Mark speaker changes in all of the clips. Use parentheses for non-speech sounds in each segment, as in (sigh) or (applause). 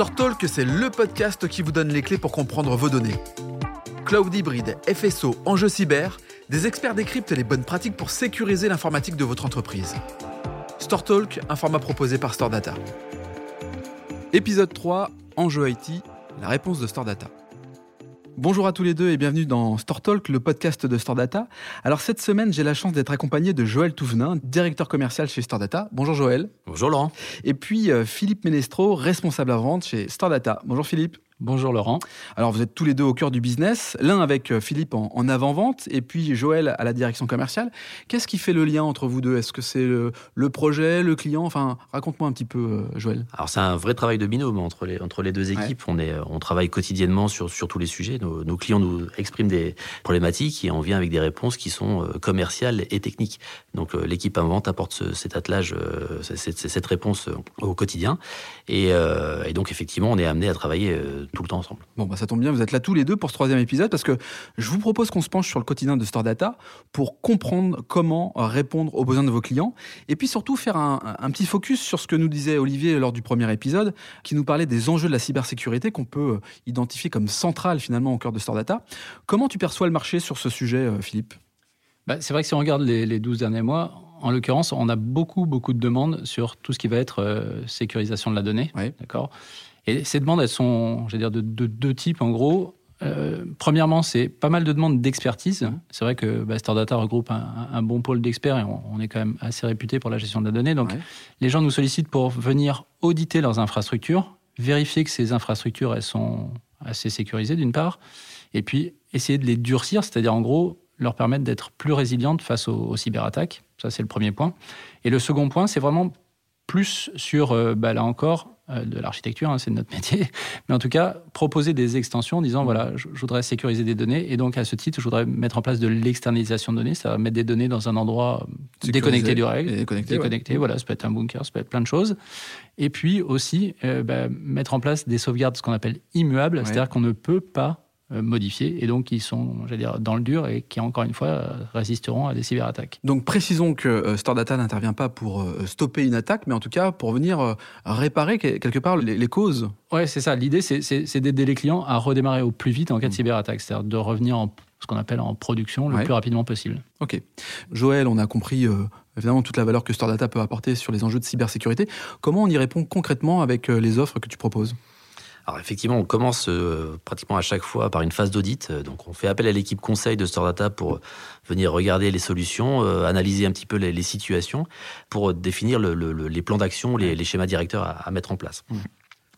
Speaker 1: Store Talk, c'est le podcast qui vous donne les clés pour comprendre vos données. Cloud hybride, FSO, enjeux cyber, des experts décryptent les bonnes pratiques pour sécuriser l'informatique de votre entreprise. Store Talk, un format proposé par Store Data. Épisode 3, enjeux IT, la réponse de Store Data. Bonjour à tous les deux et bienvenue dans Store Talk, le podcast de Store Data. Alors cette semaine, j'ai la chance d'être accompagné de Joël Touvenin, directeur commercial chez Store Data. Bonjour Joël.
Speaker 2: Bonjour Laurent.
Speaker 1: Et puis euh, Philippe Ménestro, responsable à vente chez Store Data. Bonjour Philippe.
Speaker 3: Bonjour Laurent.
Speaker 1: Alors vous êtes tous les deux au cœur du business, l'un avec euh, Philippe en, avant-vente et puis Joël à la direction commerciale. Qu'est-ce qui fait le lien entre vous deux? Est-ce que c'est le, projet, le client? Enfin, raconte-moi un petit peu, euh, Joël.
Speaker 2: Alors c'est un vrai travail de binôme entre les, entre les deux équipes. On, est, on travaille quotidiennement sur, sur tous les sujets. Nos, clients nous expriment des problématiques et on vient avec des réponses qui sont euh, commerciales et techniques. Donc l'équipe avant-vente apporte cet attelage, cette, cette, réponse au quotidien. Et, et, donc effectivement, on est amené à travailler tout le temps ensemble.
Speaker 1: Bon, bah ça tombe bien, vous êtes là tous les deux pour ce troisième épisode parce que je vous propose qu'on se penche sur le quotidien de Store Data pour comprendre comment répondre aux besoins de vos clients et puis surtout faire un, petit focus sur ce que nous disait Olivier lors du premier épisode qui nous parlait des enjeux de la cybersécurité qu'on peut euh, identifier comme central finalement au cœur de Store Data. Comment tu perçois le marché sur ce sujet, euh, Philippe?
Speaker 3: Bah, C'est vrai que si on regarde les, les 12 derniers mois, en l'occurrence, on a beaucoup, beaucoup de demandes sur tout ce qui va être euh, sécurisation de la donnée. D'accord? Et ces demandes, elles sont, je dire, de deux types en gros. Euh, premièrement, c'est pas mal de demandes d'expertise. C'est vrai que bah, Data regroupe un, bon pôle d'experts et on, est quand même assez réputé pour la gestion de la donnée. Donc, les gens nous sollicitent pour venir auditer leurs infrastructures, vérifier que ces infrastructures elles sont assez sécurisées d'une part, et puis essayer de les durcir, c'est-à-dire en gros leur permettre d'être plus résilientes face aux, cyberattaques. Ça, c'est le premier point. Et le second point, c'est vraiment plus sur, euh, bah, là encore, de l'architecture, hein, c'est notre (laughs) métier, mais en tout cas, proposer des extensions en disant, voilà, je, voudrais sécuriser des données, et donc à ce titre, je voudrais mettre en place de l'externalisation de données, ça va mettre des données dans un endroit déconnecté du règle, déconnecté, déconnecté voilà, ça peut être un bunker, ça peut être plein de choses, et puis aussi euh, bah, mettre en place des sauvegardes, ce qu'on appelle immuables, c'est-à-dire qu'on ne peut pas euh, modifiés et donc qui sont, dire, dans le dur et qui, encore une fois, résisteront à des cyberattaques.
Speaker 1: Donc précisons que euh, Store Data n'intervient pas pour euh, stopper une attaque, mais en tout cas pour venir réparer quelque part les, causes.
Speaker 3: Ouais, c'est ça. L'idée, c'est d'aider les clients à redémarrer au plus vite en cas de mm. cyberattaque, c'est-à-dire de revenir en ce qu'on appelle en production le plus rapidement possible.
Speaker 1: Ok. Joël, on a compris évidemment toute la valeur que Store Data peut apporter sur les enjeux de cybersécurité. Comment on y répond concrètement avec les offres que tu proposes?
Speaker 2: Alors effectivement, on commence euh, pratiquement à chaque fois par une phase d'audit. Euh, donc on fait appel à l'équipe conseil de Store Data pour venir regarder les solutions, euh, analyser un petit peu les, situations, pour définir les plans d'action, les, schémas directeurs à, mettre en place. Mmh.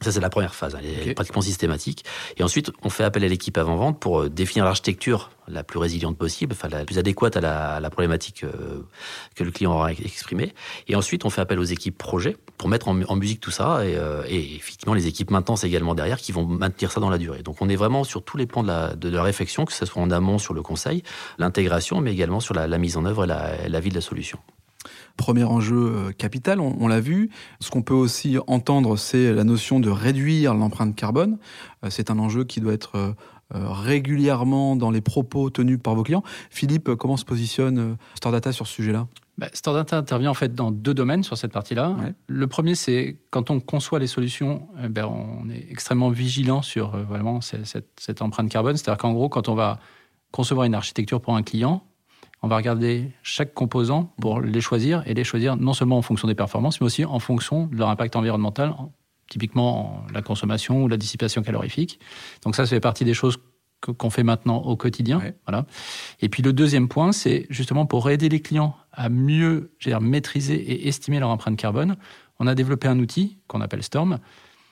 Speaker 2: Ça, c'est la première phase, elle est pratiquement systématique. Et ensuite, on fait appel à l'équipe avant-vente pour euh, définir l'architecture la plus résiliente possible, enfin la plus adéquate à la, problématique euh, que le client aura exprimée. Et ensuite, on fait appel aux équipes projet pour mettre en, musique tout ça. Et, euh, et, effectivement, les équipes maintenance également derrière qui vont maintenir ça dans la durée. Donc, on est vraiment sur tous les plans de la, de, la réflexion, que ce soit en amont sur le conseil, l'intégration, mais également sur la, mise en œuvre et la, la vie de la solution.
Speaker 1: Premier enjeu euh, capital, on, l'a vu. Ce qu'on peut aussi entendre, c'est la notion de réduire l'empreinte carbone. Euh, c'est un enjeu qui doit être euh, régulièrement dans les propos tenus par vos clients. Philippe, comment se positionne Stordata sur ce sujet-là?
Speaker 3: Bah, Stordata intervient en fait dans deux domaines sur cette partie-là. Le premier, c'est quand on conçoit les solutions, eh ben, on est extrêmement vigilant sur vraiment cette, cette empreinte carbone. C'est-à-dire qu'en gros, quand on va concevoir une architecture pour un client, on va regarder chaque composant pour les choisir et les choisir non seulement en fonction des performances, mais aussi en fonction de leur impact environnemental, typiquement la consommation ou la dissipation calorifique. Donc ça, ça fait partie des choses qu'on fait maintenant au quotidien. Voilà. Et puis le deuxième point, c'est justement pour aider les clients à mieux dire, maîtriser et estimer leur empreinte carbone, on a développé un outil qu'on appelle Storm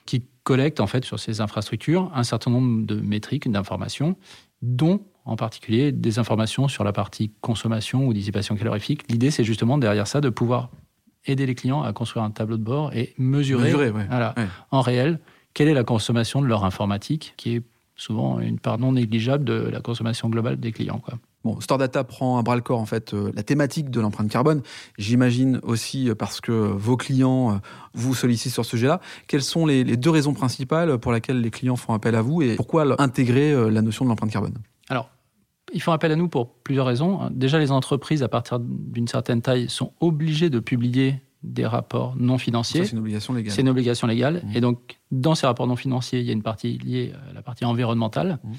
Speaker 3: qui collecte en fait sur ces infrastructures un certain nombre de métriques, d'informations, dont en particulier des informations sur la partie consommation ou dissipation calorifique. L'idée, c'est justement derrière ça de pouvoir aider les clients à construire un tableau de bord et mesurer, en réel quelle est la consommation de leur informatique, qui est souvent une part non négligeable de la consommation globale des clients. Quoi.
Speaker 1: Bon, Store Data prend à bras le corps en fait euh, la thématique de l'empreinte carbone. J'imagine aussi euh, parce que vos clients euh, vous sollicitent sur ce sujet-là. Quelles sont les, les, deux raisons principales pour lesquelles les clients font appel à vous et pourquoi intégrer la notion de l'empreinte carbone?
Speaker 3: Ils font appel à nous pour plusieurs raisons. Déjà, les entreprises, à partir d'une certaine taille, sont obligées de publier des rapports non financiers.
Speaker 1: C'est une obligation légale.
Speaker 3: C'est une obligation légale. Mmh. Et donc, dans ces rapports non financiers, il y a une partie liée à la partie environnementale. Mmh.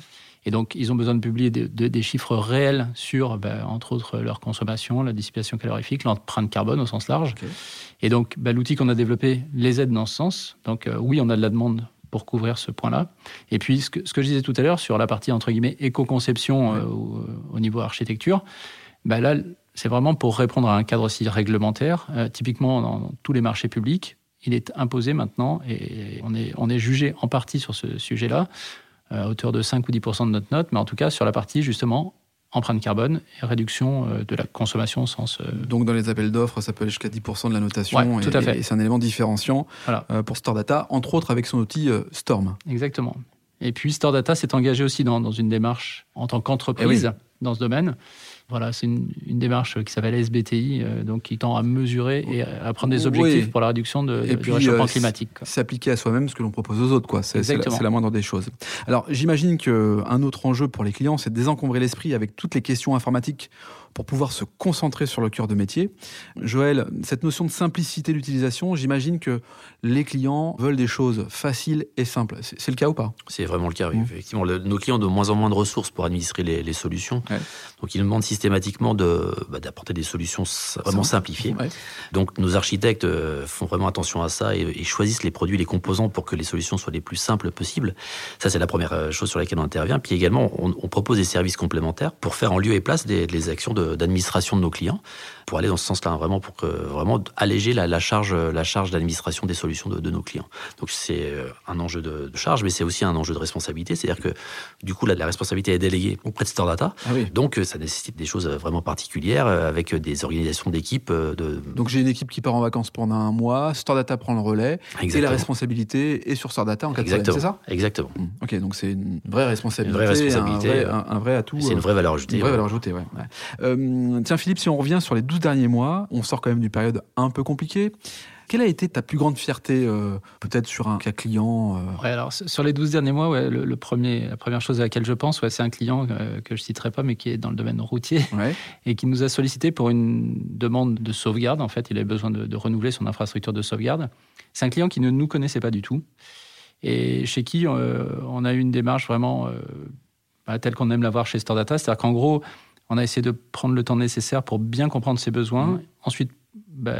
Speaker 3: Et donc, ils ont besoin de publier des, chiffres réels sur, ben, entre autres, leur consommation, la dissipation calorifique, l'empreinte carbone au sens large. Et donc, ben, l'outil qu'on a développé les aide dans ce sens. Donc, euh, oui, on a de la demande pour couvrir ce point-là. Et puis, ce que, ce que, je disais tout à l'heure sur la partie, entre guillemets, éco-conception euh, au, niveau architecture, ben là, c'est vraiment pour répondre à un cadre aussi réglementaire. Euh, typiquement, dans, tous les marchés publics, il est imposé maintenant, et on est, on est jugé en partie sur ce sujet-là, à hauteur de 5 ou 10% de notre note, mais en tout cas sur la partie justement empreinte carbone et réduction euh, de la consommation au sens.
Speaker 1: Euh, Donc dans les appels d'offres, ça peut aller jusqu'à 10% de la notation.
Speaker 3: tout à fait.
Speaker 1: Et c'est un élément différenciant euh, pour Store Data, entre autres avec son outil Storm.
Speaker 3: Exactement. Et puis Store Data s'est engagé aussi dans, dans, une démarche en tant qu'entreprise eh dans ce domaine. Voilà, c'est une, démarche qui s'appelle SBTI, euh, donc qui tend à mesurer et à prendre des objectifs pour la réduction de, du réchauffement euh, climatique.
Speaker 1: S'appliquer à soi-même ce que l'on propose aux autres, quoi. C'est la, la, moindre des choses. Alors, j'imagine qu'un autre enjeu pour les clients, c'est de désencombrer l'esprit avec toutes les questions informatiques pour pouvoir se concentrer sur le cœur de métier. Joël, cette notion de simplicité d'utilisation, j'imagine que les clients veulent des choses faciles et simples. C'est le cas ou pas?
Speaker 2: C'est vraiment le cas, oui. Mmh. Effectivement, nos clients ont de moins en moins de ressources pour administrer les, solutions. Donc, ils demandent systématiquement bah, d'apporter des solutions vraiment simplifiées. Donc, nos architectes euh, font vraiment attention à ça et, choisissent les produits, les composants pour que les solutions soient les plus simples possibles. Ça, c'est la première euh, chose sur laquelle on intervient. Puis également, on, propose des services complémentaires pour faire en lieu et place des, des actions de d'administration de, nos clients, pour aller dans ce sens-là, vraiment pour que, vraiment alléger la, charge, la charge d'administration des solutions de, nos clients. Donc c'est euh, un enjeu de, charge, mais c'est aussi un enjeu de responsabilité. C'est-à-dire que du coup, la, la, responsabilité est déléguée auprès de Store Data. Ah Donc euh, ça nécessite des choses vraiment particulières euh, avec des organisations d'équipe. De...
Speaker 1: Donc j'ai une équipe qui part en vacances pendant un mois, Store Data prend le relais, et la responsabilité est sur Store Data en cas de c'est ça?
Speaker 2: Exactement.
Speaker 1: Mmh. Ok, donc c'est une vraie responsabilité,
Speaker 2: une vraie responsabilité,
Speaker 1: un vrai, atout.
Speaker 2: C'est une vraie valeur ajoutée.
Speaker 1: Une vraie valeur ajoutée, ouais. Euh, tiens Philippe, si on revient sur les 12 derniers mois, on sort quand même d'une période un peu compliquée. Quelle a été ta plus grande fierté, euh, peut-être sur un cas client
Speaker 3: euh alors sur les 12 derniers mois, le, premier, la première chose à laquelle je pense, c'est un client que je citerai pas, mais qui est dans le domaine routier (laughs) et qui nous a sollicité pour une demande de sauvegarde. En fait, il avait besoin de, renouveler son infrastructure de sauvegarde. C'est un client qui ne nous connaissait pas du tout et chez qui on a eu une démarche vraiment bah, telle qu'on aime l'avoir chez Stordata. C'est-à-dire qu'en gros, on a essayé de prendre le temps nécessaire pour bien comprendre ses besoins. Mmh. Ensuite, bah,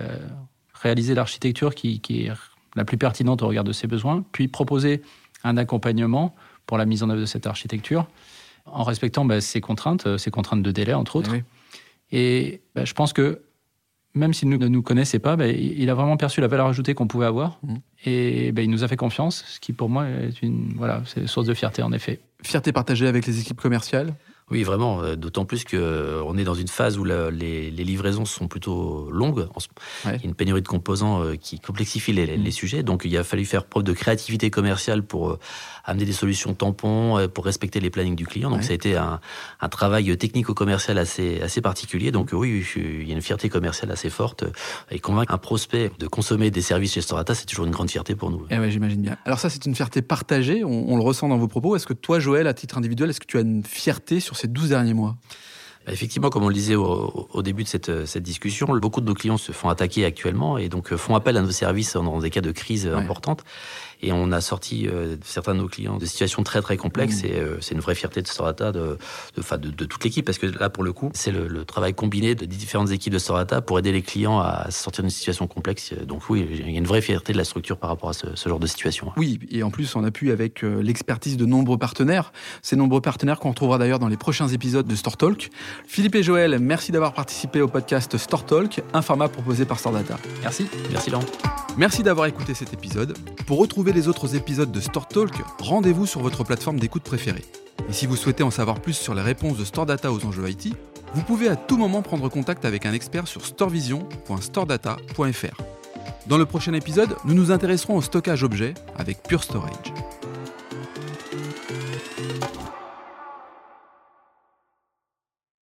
Speaker 3: réaliser l'architecture qui, est la plus pertinente au regard de ses besoins. Puis proposer un accompagnement pour la mise en œuvre de cette architecture en respectant bah, ses contraintes, ses contraintes de délai, entre autres. Et bah, je pense que même s'il ne nous connaissait pas, il a vraiment perçu la valeur ajoutée qu'on pouvait avoir. Mmh. Et il nous a fait confiance, ce qui pour moi est une voilà, c'est source de fierté en effet.
Speaker 1: Fierté partagée avec les équipes commerciales
Speaker 2: oui, vraiment. Euh, d'autant plus qu'on euh, est dans une phase où les, livraisons sont plutôt longues. Il y a une pénurie de composants euh, qui complexifie les, mm. sujets. Donc, il a fallu faire preuve de créativité commerciale pour amener des solutions tampons, pour respecter les plannings du client. Donc, ça a été un, travail technico-commercial assez, assez particulier. Donc, oui, il y a une fierté commerciale assez forte. Et convaincre un prospect de consommer des services chez Storata, c'est toujours une grande fierté pour nous.
Speaker 1: Eh ouais, j'imagine bien. Alors, ça, c'est une fierté partagée. On, on, le ressent dans vos propos. Est-ce que toi, Joël, à titre individuel, est-ce que tu as une fierté sur ces 12 derniers mois
Speaker 2: bah, Effectivement, comme on le disait au, début de cette, cette, discussion, beaucoup de nos clients se font attaquer actuellement et donc euh, font appel à nos services dans des cas de crise importante. Et on a sorti euh, certains de nos clients de situations très très complexes. Mmh. Et euh, c'est une vraie fierté de Storata, de, de, de, de toute l'équipe, parce que là, pour le coup, c'est le, travail combiné de différentes équipes de Storata pour aider les clients à sortir d'une situation complexe. Donc oui, il y a une vraie fierté de la structure par rapport à ce, ce genre de situation.
Speaker 1: Oui, et en plus, on appuie avec euh, l'expertise de nombreux partenaires. Ces nombreux partenaires qu'on retrouvera d'ailleurs dans les prochains épisodes de Store Talk. Philippe et Joël, merci d'avoir participé au podcast Store Talk, un format proposé par Stordata.
Speaker 3: Merci.
Speaker 2: Merci Laurent.
Speaker 1: Merci d'avoir écouté cet épisode. Pour les autres épisodes de Store Talk, rendez-vous sur votre plateforme d'écoute préférée. Et si vous souhaitez en savoir plus sur les réponses de Store Data aux enjeux IT, vous pouvez à tout moment prendre contact avec un expert sur storevision.storedata.fr. Dans le prochain épisode, nous nous intéresserons au stockage objet avec Pure Storage.